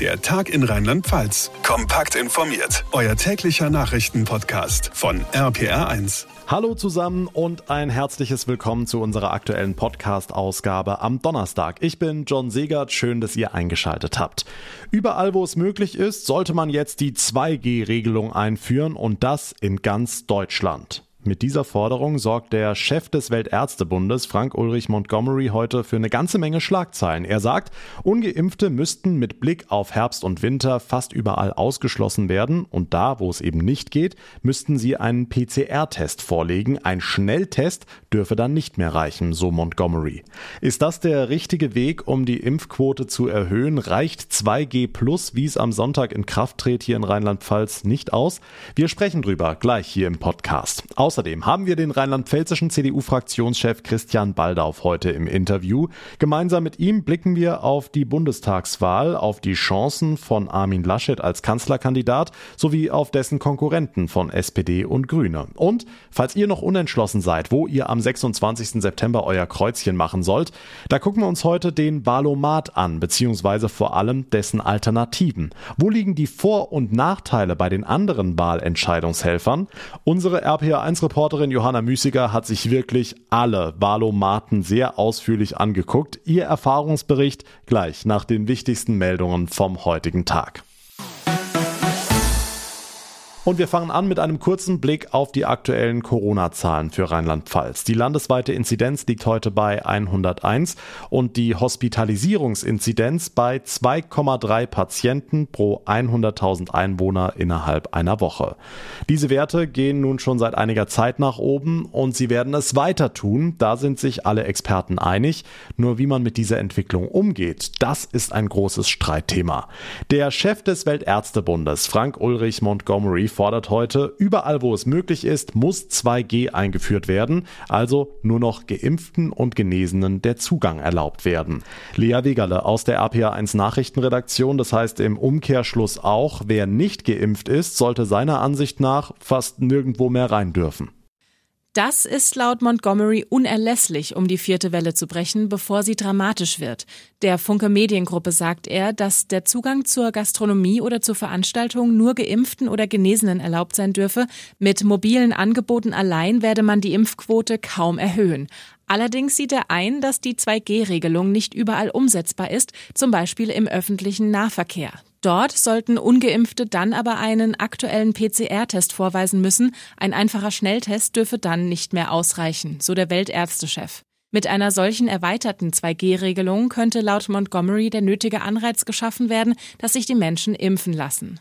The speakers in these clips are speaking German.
Der Tag in Rheinland-Pfalz. Kompakt informiert. Euer täglicher Nachrichtenpodcast von RPR1. Hallo zusammen und ein herzliches Willkommen zu unserer aktuellen Podcast-Ausgabe am Donnerstag. Ich bin John Segert. Schön, dass ihr eingeschaltet habt. Überall, wo es möglich ist, sollte man jetzt die 2G-Regelung einführen und das in ganz Deutschland. Mit dieser Forderung sorgt der Chef des Weltärztebundes, Frank Ulrich Montgomery, heute für eine ganze Menge Schlagzeilen. Er sagt, ungeimpfte müssten mit Blick auf Herbst und Winter fast überall ausgeschlossen werden und da, wo es eben nicht geht, müssten sie einen PCR-Test vorlegen. Ein Schnelltest dürfe dann nicht mehr reichen, so Montgomery. Ist das der richtige Weg, um die Impfquote zu erhöhen? Reicht 2G plus, wie es am Sonntag in Kraft tritt hier in Rheinland-Pfalz, nicht aus? Wir sprechen drüber gleich hier im Podcast. Außer Außerdem haben wir den rheinland-pfälzischen CDU-Fraktionschef Christian Baldauf heute im Interview. Gemeinsam mit ihm blicken wir auf die Bundestagswahl, auf die Chancen von Armin Laschet als Kanzlerkandidat sowie auf dessen Konkurrenten von SPD und Grüne. Und falls ihr noch unentschlossen seid, wo ihr am 26. September euer Kreuzchen machen sollt, da gucken wir uns heute den Wahlomat an, beziehungsweise vor allem dessen Alternativen. Wo liegen die Vor- und Nachteile bei den anderen Wahlentscheidungshelfern? Unsere RPA1 Reporterin Johanna Müßiger hat sich wirklich alle Wahlomaten sehr ausführlich angeguckt. Ihr Erfahrungsbericht gleich nach den wichtigsten Meldungen vom heutigen Tag. Und wir fangen an mit einem kurzen Blick auf die aktuellen Corona-Zahlen für Rheinland-Pfalz. Die landesweite Inzidenz liegt heute bei 101 und die Hospitalisierungsinzidenz bei 2,3 Patienten pro 100.000 Einwohner innerhalb einer Woche. Diese Werte gehen nun schon seit einiger Zeit nach oben und sie werden es weiter tun. Da sind sich alle Experten einig. Nur wie man mit dieser Entwicklung umgeht, das ist ein großes Streitthema. Der Chef des Weltärztebundes, Frank Ulrich Montgomery, fordert heute, überall wo es möglich ist, muss 2G eingeführt werden, also nur noch Geimpften und Genesenen der Zugang erlaubt werden. Lea Wegerle aus der RPA1 Nachrichtenredaktion, das heißt im Umkehrschluss auch, wer nicht geimpft ist, sollte seiner Ansicht nach fast nirgendwo mehr rein dürfen. Das ist laut Montgomery unerlässlich, um die vierte Welle zu brechen, bevor sie dramatisch wird. Der Funke Mediengruppe sagt er, dass der Zugang zur Gastronomie oder zur Veranstaltung nur Geimpften oder Genesenen erlaubt sein dürfe. Mit mobilen Angeboten allein werde man die Impfquote kaum erhöhen. Allerdings sieht er ein, dass die 2G-Regelung nicht überall umsetzbar ist, zum Beispiel im öffentlichen Nahverkehr. Dort sollten ungeimpfte dann aber einen aktuellen PCR-Test vorweisen müssen. Ein einfacher Schnelltest dürfe dann nicht mehr ausreichen, so der Weltärztechef. Mit einer solchen erweiterten 2G-Regelung könnte laut Montgomery der nötige Anreiz geschaffen werden, dass sich die Menschen impfen lassen.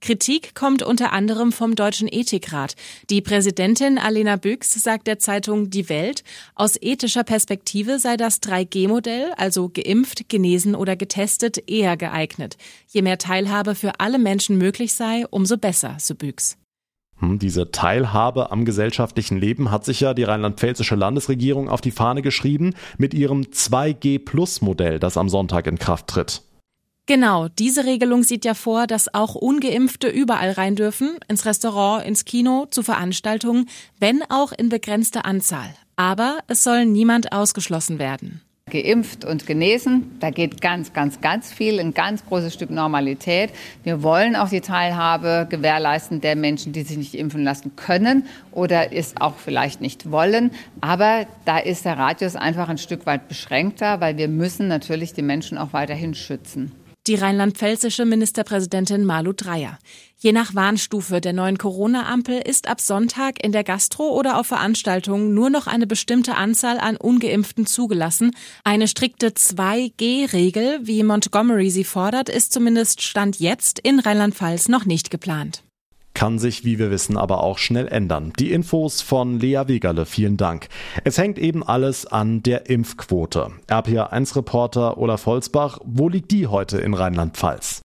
Kritik kommt unter anderem vom Deutschen Ethikrat. Die Präsidentin Alena Büchs sagt der Zeitung Die Welt, aus ethischer Perspektive sei das 3G-Modell, also geimpft, genesen oder getestet, eher geeignet. Je mehr Teilhabe für alle Menschen möglich sei, umso besser, so Büchs. Hm, diese Teilhabe am gesellschaftlichen Leben hat sich ja die rheinland-pfälzische Landesregierung auf die Fahne geschrieben mit ihrem 2G-Plus-Modell, das am Sonntag in Kraft tritt. Genau, diese Regelung sieht ja vor, dass auch ungeimpfte überall rein dürfen, ins Restaurant, ins Kino, zu Veranstaltungen, wenn auch in begrenzter Anzahl. Aber es soll niemand ausgeschlossen werden. Geimpft und genesen, da geht ganz, ganz, ganz viel, ein ganz großes Stück Normalität. Wir wollen auch die Teilhabe gewährleisten der Menschen, die sich nicht impfen lassen können oder es auch vielleicht nicht wollen. Aber da ist der Radius einfach ein Stück weit beschränkter, weil wir müssen natürlich die Menschen auch weiterhin schützen die rheinland-pfälzische Ministerpräsidentin Malu Dreyer. Je nach Warnstufe der neuen Corona-Ampel ist ab Sonntag in der Gastro oder auf Veranstaltungen nur noch eine bestimmte Anzahl an Ungeimpften zugelassen. Eine strikte 2G-Regel, wie Montgomery sie fordert, ist zumindest Stand jetzt in Rheinland-Pfalz noch nicht geplant kann sich, wie wir wissen, aber auch schnell ändern. Die Infos von Lea Wegerle, vielen Dank. Es hängt eben alles an der Impfquote. RPA1-Reporter Olaf Holzbach, wo liegt die heute in Rheinland-Pfalz?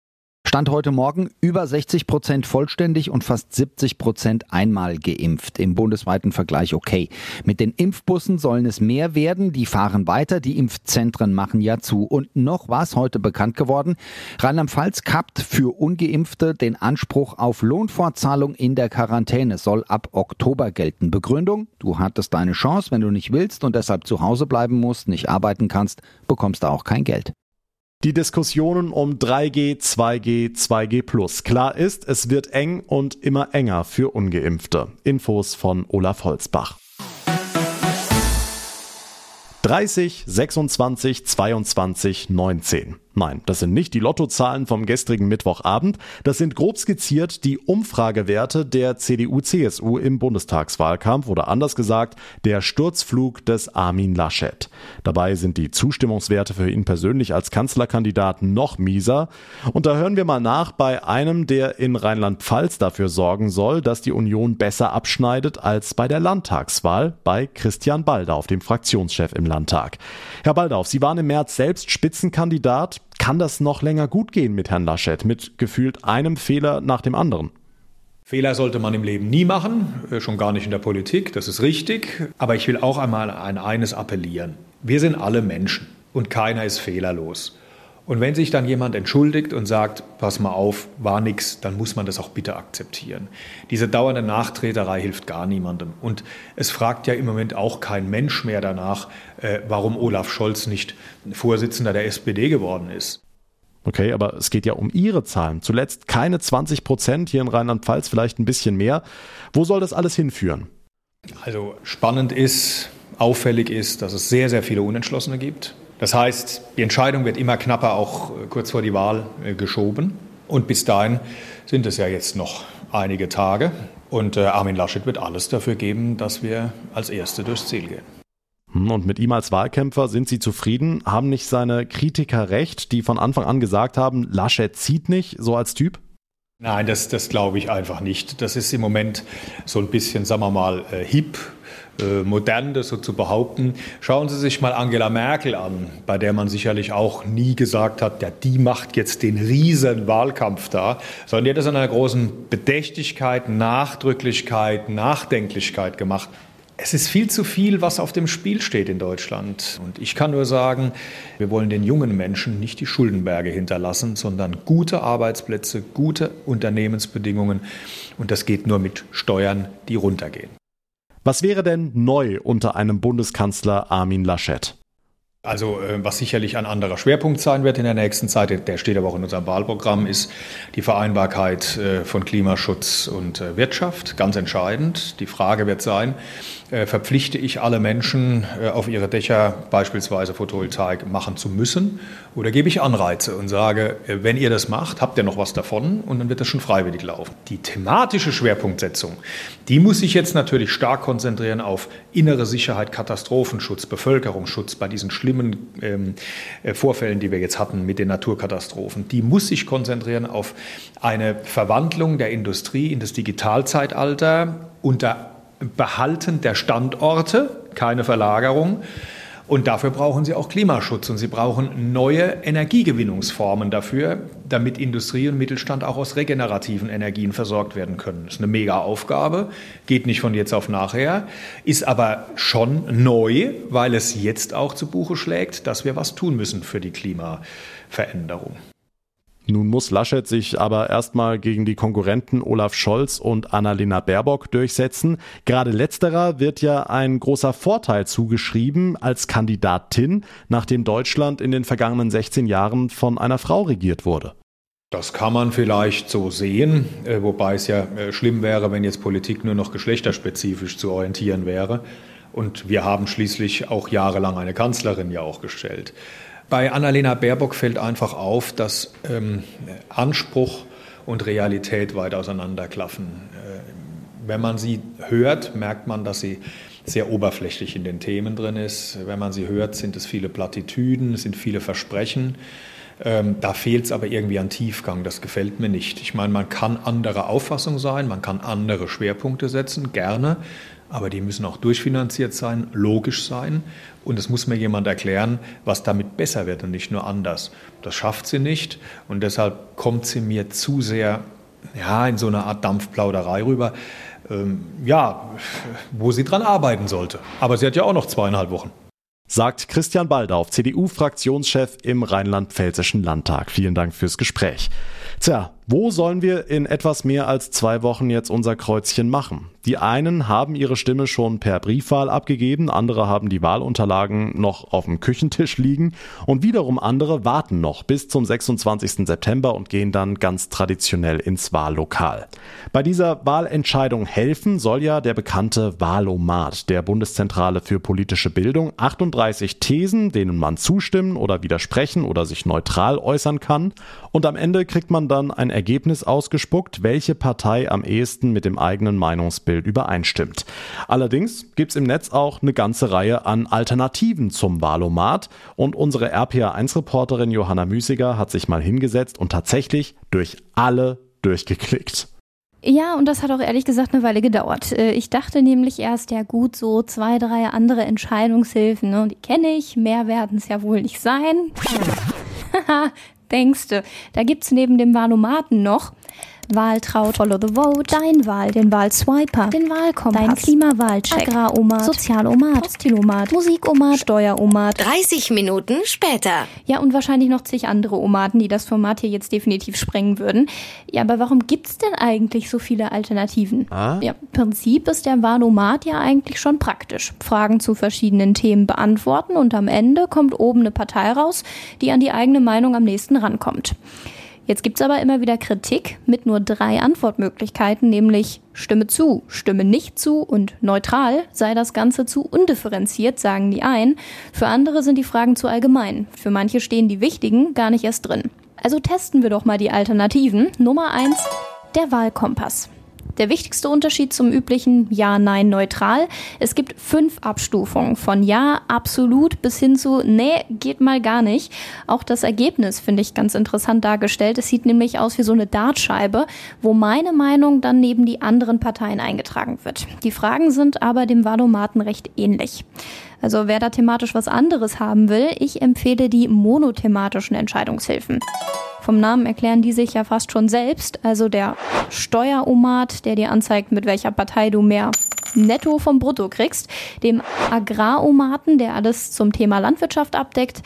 Stand heute Morgen über 60 Prozent vollständig und fast 70 Prozent einmal geimpft. Im bundesweiten Vergleich okay. Mit den Impfbussen sollen es mehr werden. Die fahren weiter. Die Impfzentren machen ja zu. Und noch was heute bekannt geworden. Rheinland-Pfalz kappt für Ungeimpfte den Anspruch auf Lohnfortzahlung in der Quarantäne. Soll ab Oktober gelten. Begründung? Du hattest deine Chance. Wenn du nicht willst und deshalb zu Hause bleiben musst, nicht arbeiten kannst, bekommst du auch kein Geld. Die Diskussionen um 3G, 2G, 2G+. Klar ist, es wird eng und immer enger für Ungeimpfte. Infos von Olaf Holzbach. 30, 26, 22, 19. Nein, das sind nicht die Lottozahlen vom gestrigen Mittwochabend, das sind grob skizziert die Umfragewerte der CDU-CSU im Bundestagswahlkampf oder anders gesagt der Sturzflug des Armin Laschet. Dabei sind die Zustimmungswerte für ihn persönlich als Kanzlerkandidat noch mieser und da hören wir mal nach bei einem, der in Rheinland-Pfalz dafür sorgen soll, dass die Union besser abschneidet als bei der Landtagswahl bei Christian Baldauf, dem Fraktionschef im Landtag. Herr Baldauf, Sie waren im März selbst Spitzenkandidat kann das noch länger gut gehen mit Herrn Laschet, mit gefühlt einem Fehler nach dem anderen? Fehler sollte man im Leben nie machen, äh, schon gar nicht in der Politik, das ist richtig. Aber ich will auch einmal an eines appellieren. Wir sind alle Menschen und keiner ist fehlerlos. Und wenn sich dann jemand entschuldigt und sagt, pass mal auf, war nix, dann muss man das auch bitte akzeptieren. Diese dauernde Nachtreterei hilft gar niemandem. Und es fragt ja im Moment auch kein Mensch mehr danach, äh, warum Olaf Scholz nicht Vorsitzender der SPD geworden ist. Okay, aber es geht ja um Ihre Zahlen. Zuletzt keine 20 Prozent, hier in Rheinland-Pfalz vielleicht ein bisschen mehr. Wo soll das alles hinführen? Also spannend ist, auffällig ist, dass es sehr, sehr viele Unentschlossene gibt. Das heißt, die Entscheidung wird immer knapper, auch äh, kurz vor die Wahl äh, geschoben. Und bis dahin sind es ja jetzt noch einige Tage. Und äh, Armin Laschet wird alles dafür geben, dass wir als Erste durchs Ziel gehen. Hm, und mit ihm als Wahlkämpfer sind Sie zufrieden? Haben nicht seine Kritiker recht, die von Anfang an gesagt haben, Laschet zieht nicht, so als Typ? Nein, das, das glaube ich einfach nicht. Das ist im Moment so ein bisschen, sagen wir mal, hip modern, das so zu behaupten. Schauen Sie sich mal Angela Merkel an, bei der man sicherlich auch nie gesagt hat, ja, die macht jetzt den riesen Wahlkampf da, sondern die hat das in einer großen Bedächtigkeit, Nachdrücklichkeit, Nachdenklichkeit gemacht. Es ist viel zu viel, was auf dem Spiel steht in Deutschland. Und ich kann nur sagen, wir wollen den jungen Menschen nicht die Schuldenberge hinterlassen, sondern gute Arbeitsplätze, gute Unternehmensbedingungen. Und das geht nur mit Steuern, die runtergehen. Was wäre denn neu unter einem Bundeskanzler Armin Laschet? Also äh, was sicherlich ein anderer Schwerpunkt sein wird in der nächsten Zeit, der steht aber auch in unserem Wahlprogramm, ist die Vereinbarkeit äh, von Klimaschutz und äh, Wirtschaft. Ganz entscheidend. Die Frage wird sein, verpflichte ich alle Menschen auf ihre Dächer beispielsweise Photovoltaik machen zu müssen oder gebe ich Anreize und sage, wenn ihr das macht, habt ihr noch was davon und dann wird das schon freiwillig laufen. Die thematische Schwerpunktsetzung, die muss sich jetzt natürlich stark konzentrieren auf innere Sicherheit, Katastrophenschutz, Bevölkerungsschutz bei diesen schlimmen schlimmen ähm, äh, Vorfällen, die wir jetzt hatten mit den Naturkatastrophen, die muss sich konzentrieren auf eine Verwandlung der Industrie in das Digitalzeitalter unter Behalten der Standorte, keine Verlagerung und dafür brauchen sie auch Klimaschutz und sie brauchen neue Energiegewinnungsformen dafür, damit Industrie und Mittelstand auch aus regenerativen Energien versorgt werden können. Das ist eine mega Aufgabe, geht nicht von jetzt auf nachher, ist aber schon neu, weil es jetzt auch zu Buche schlägt, dass wir was tun müssen für die Klimaveränderung. Nun muss Laschet sich aber erstmal gegen die Konkurrenten Olaf Scholz und Annalena Baerbock durchsetzen. Gerade letzterer wird ja ein großer Vorteil zugeschrieben als Kandidatin, nachdem Deutschland in den vergangenen 16 Jahren von einer Frau regiert wurde. Das kann man vielleicht so sehen, äh, wobei es ja äh, schlimm wäre, wenn jetzt Politik nur noch geschlechterspezifisch zu orientieren wäre. Und wir haben schließlich auch jahrelang eine Kanzlerin ja auch gestellt. Bei Annalena Baerbock fällt einfach auf, dass ähm, Anspruch und Realität weit auseinanderklaffen. Äh, wenn man sie hört, merkt man, dass sie sehr oberflächlich in den Themen drin ist. Wenn man sie hört, sind es viele Plattitüden, es sind viele Versprechen. Ähm, da fehlt es aber irgendwie an Tiefgang. Das gefällt mir nicht. Ich meine, man kann anderer Auffassung sein, man kann andere Schwerpunkte setzen, gerne aber die müssen auch durchfinanziert sein, logisch sein. Und es muss mir jemand erklären, was damit besser wird und nicht nur anders. Das schafft sie nicht und deshalb kommt sie mir zu sehr ja, in so eine Art Dampfplauderei rüber. Ähm, ja, wo sie dran arbeiten sollte. Aber sie hat ja auch noch zweieinhalb Wochen. Sagt Christian Baldauf, CDU-Fraktionschef im Rheinland-Pfälzischen Landtag. Vielen Dank fürs Gespräch. Tja, Wo sollen wir in etwas mehr als zwei Wochen jetzt unser Kreuzchen machen? Die einen haben ihre Stimme schon per Briefwahl abgegeben, andere haben die Wahlunterlagen noch auf dem Küchentisch liegen und wiederum andere warten noch bis zum 26. September und gehen dann ganz traditionell ins Wahllokal. Bei dieser Wahlentscheidung helfen soll ja der bekannte Wahlomat der Bundeszentrale für politische Bildung. 38 Thesen, denen man zustimmen oder widersprechen oder sich neutral äußern kann. Und am Ende kriegt man dann ein Ergebnis ausgespuckt, welche Partei am ehesten mit dem eigenen Meinungsbild Bild übereinstimmt. Allerdings gibt es im Netz auch eine ganze Reihe an Alternativen zum Wahlomat und unsere RPA1-Reporterin Johanna Müßiger hat sich mal hingesetzt und tatsächlich durch alle durchgeklickt. Ja, und das hat auch ehrlich gesagt eine Weile gedauert. Äh, ich dachte nämlich erst, ja gut, so zwei, drei andere Entscheidungshilfen, ne? die kenne ich, mehr werden es ja wohl nicht sein. Denkste, da gibt's neben dem Wahlomaten noch Wahltraut, Follow the Vote, Dein Wahl, den Wahlswiper, den Wahlkompass, Dein Klimawahlcheck, Agraromat, Sozialomat, Postilomat, Musikomat, Steueromat. 30 Minuten später. Ja, und wahrscheinlich noch zig andere Omaten, die das Format hier jetzt definitiv sprengen würden. Ja, aber warum gibt's denn eigentlich so viele Alternativen? Ah? Ja, im Prinzip ist der Wahlomat ja eigentlich schon praktisch. Fragen zu verschiedenen Themen beantworten und am Ende kommt oben eine Partei raus, die an die eigene Meinung am nächsten rankommt. Jetzt gibt's aber immer wieder Kritik mit nur drei Antwortmöglichkeiten, nämlich Stimme zu, Stimme nicht zu und neutral sei das Ganze zu undifferenziert, sagen die einen. Für andere sind die Fragen zu allgemein. Für manche stehen die wichtigen gar nicht erst drin. Also testen wir doch mal die Alternativen. Nummer eins: der Wahlkompass. Der wichtigste Unterschied zum üblichen Ja, Nein, Neutral. Es gibt fünf Abstufungen von Ja, absolut bis hin zu Nee, geht mal gar nicht. Auch das Ergebnis finde ich ganz interessant dargestellt. Es sieht nämlich aus wie so eine Dartscheibe, wo meine Meinung dann neben die anderen Parteien eingetragen wird. Die Fragen sind aber dem Valomaten recht ähnlich. Also wer da thematisch was anderes haben will, ich empfehle die monothematischen Entscheidungshilfen. Vom Namen erklären die sich ja fast schon selbst. Also der Steueromat, der dir anzeigt, mit welcher Partei du mehr Netto vom Brutto kriegst, dem Agraromaten, der alles zum Thema Landwirtschaft abdeckt,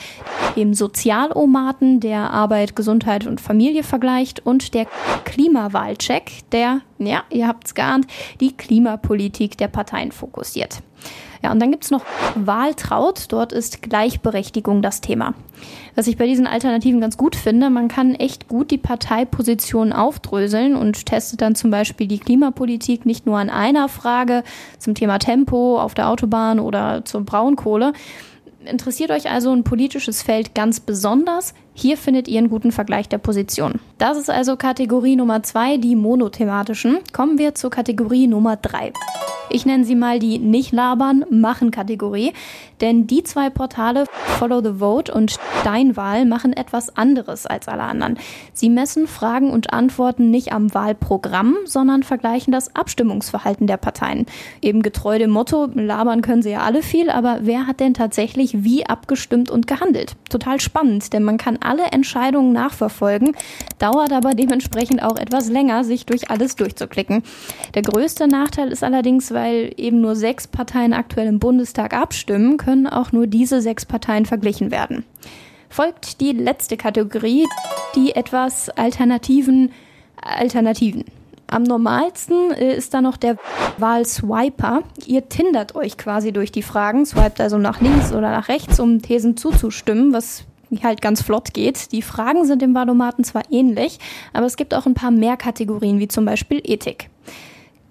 dem Sozialomaten, der Arbeit, Gesundheit und Familie vergleicht und der Klimawahlcheck, der, ja, ihr habt's geahnt, die Klimapolitik der Parteien fokussiert. Ja, und dann gibt's noch Wahltraut. Dort ist Gleichberechtigung das Thema. Was ich bei diesen Alternativen ganz gut finde, man kann echt gut die Parteipositionen aufdröseln und testet dann zum Beispiel die Klimapolitik nicht nur an einer Frage zum Thema Tempo auf der Autobahn oder zur Braunkohle. Interessiert euch also ein politisches Feld ganz besonders? Hier findet ihr einen guten Vergleich der Position. Das ist also Kategorie Nummer zwei, die monothematischen. Kommen wir zur Kategorie Nummer drei. Ich nenne sie mal die Nicht-Labern-Machen-Kategorie, denn die zwei Portale Follow the Vote und Steinwahl machen etwas anderes als alle anderen. Sie messen Fragen und Antworten nicht am Wahlprogramm, sondern vergleichen das Abstimmungsverhalten der Parteien. Eben getreu dem Motto, labern können sie ja alle viel, aber wer hat denn tatsächlich wie abgestimmt und gehandelt? Total spannend, denn man kann alle Entscheidungen nachverfolgen, dauert aber dementsprechend auch etwas länger, sich durch alles durchzuklicken. Der größte Nachteil ist allerdings, weil eben nur sechs Parteien aktuell im Bundestag abstimmen, können auch nur diese sechs Parteien verglichen werden. Folgt die letzte Kategorie, die etwas alternativen Alternativen. Am normalsten ist da noch der Wahlswiper. Ihr tindert euch quasi durch die Fragen, swiped also nach links oder nach rechts, um Thesen zuzustimmen, was halt ganz flott geht. Die Fragen sind im Valomaten zwar ähnlich, aber es gibt auch ein paar mehr Kategorien, wie zum Beispiel Ethik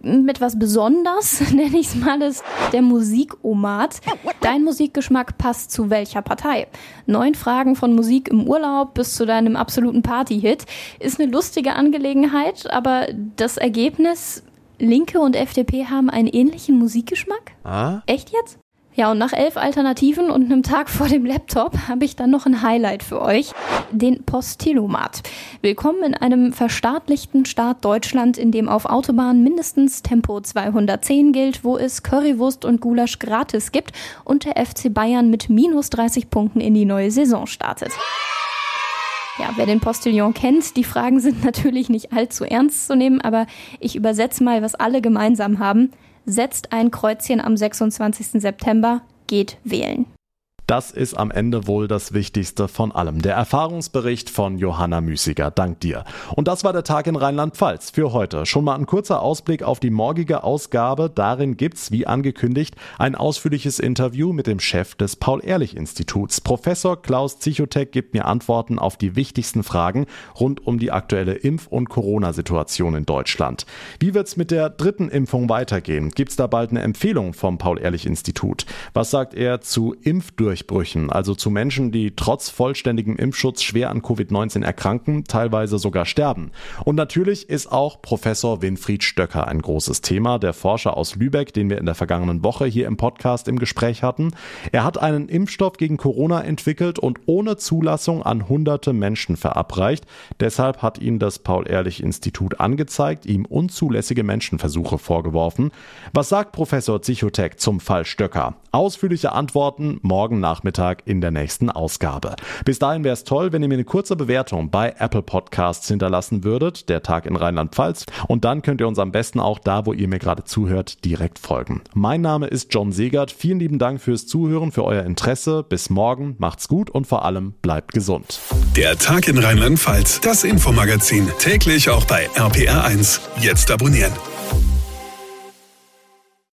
mit was besonders, nenne ich es mal, ist der Musikomat. Dein Musikgeschmack passt zu welcher Partei? Neun Fragen von Musik im Urlaub bis zu deinem absoluten Partyhit ist eine lustige Angelegenheit, aber das Ergebnis, Linke und FDP haben einen ähnlichen Musikgeschmack? Ah? Echt jetzt? Ja, und nach elf Alternativen und einem Tag vor dem Laptop habe ich dann noch ein Highlight für euch, den Postilomat. Willkommen in einem verstaatlichten Staat Deutschland, in dem auf Autobahnen mindestens Tempo 210 gilt, wo es Currywurst und Gulasch gratis gibt und der FC Bayern mit minus 30 Punkten in die neue Saison startet. Ja, wer den Postillon kennt, die Fragen sind natürlich nicht allzu ernst zu nehmen, aber ich übersetze mal, was alle gemeinsam haben setzt ein Kreuzchen am 26. September, geht wählen. Das ist am Ende wohl das Wichtigste von allem. Der Erfahrungsbericht von Johanna Müßiger. Dank dir. Und das war der Tag in Rheinland-Pfalz für heute. Schon mal ein kurzer Ausblick auf die morgige Ausgabe. Darin gibt's, wie angekündigt, ein ausführliches Interview mit dem Chef des Paul-Ehrlich-Instituts. Professor Klaus Zichotek gibt mir Antworten auf die wichtigsten Fragen rund um die aktuelle Impf- und Corona-Situation in Deutschland. Wie wird's mit der dritten Impfung weitergehen? Gibt's da bald eine Empfehlung vom Paul-Ehrlich-Institut? Was sagt er zu Impfdurchbrüchen, also zu Menschen, die trotz vollständigem Impfschutz schwer an Covid-19 erkranken, teilweise sogar sterben? Und natürlich ist auch Professor Winfried Stöcker ein großes Thema, der Forscher aus Lübeck, den wir in der vergangenen Woche hier im Podcast im Gespräch hatten. Er hat einen Impfstoff gegen Corona entwickelt und ohne Zulassung an hunderte Menschen verabreicht. Deshalb hat ihn das Paul-Ehrlich-Institut angezeigt, ihm unzulässige Menschenversuche vorgeworfen. Was sagt Professor Zichotek zum Fall Stöcker? Ausführliche Antworten morgen Nachmittag in der nächsten Ausgabe. Bis dahin wäre es toll, wenn ihr mir eine kurze Bewertung bei Apple Podcasts hinterlassen würdet, der Tag in Rheinland-Pfalz. Und dann könnt ihr uns am besten auch da, wo ihr mir gerade zuhört, direkt folgen. Mein Name ist John Segert. Vielen lieben Dank fürs Zuhören, für euer Interesse. Bis morgen, macht's gut und vor allem bleibt gesund. Der Tag in Rheinland-Pfalz, das Infomagazin, täglich auch bei RPR1. Jetzt abonnieren.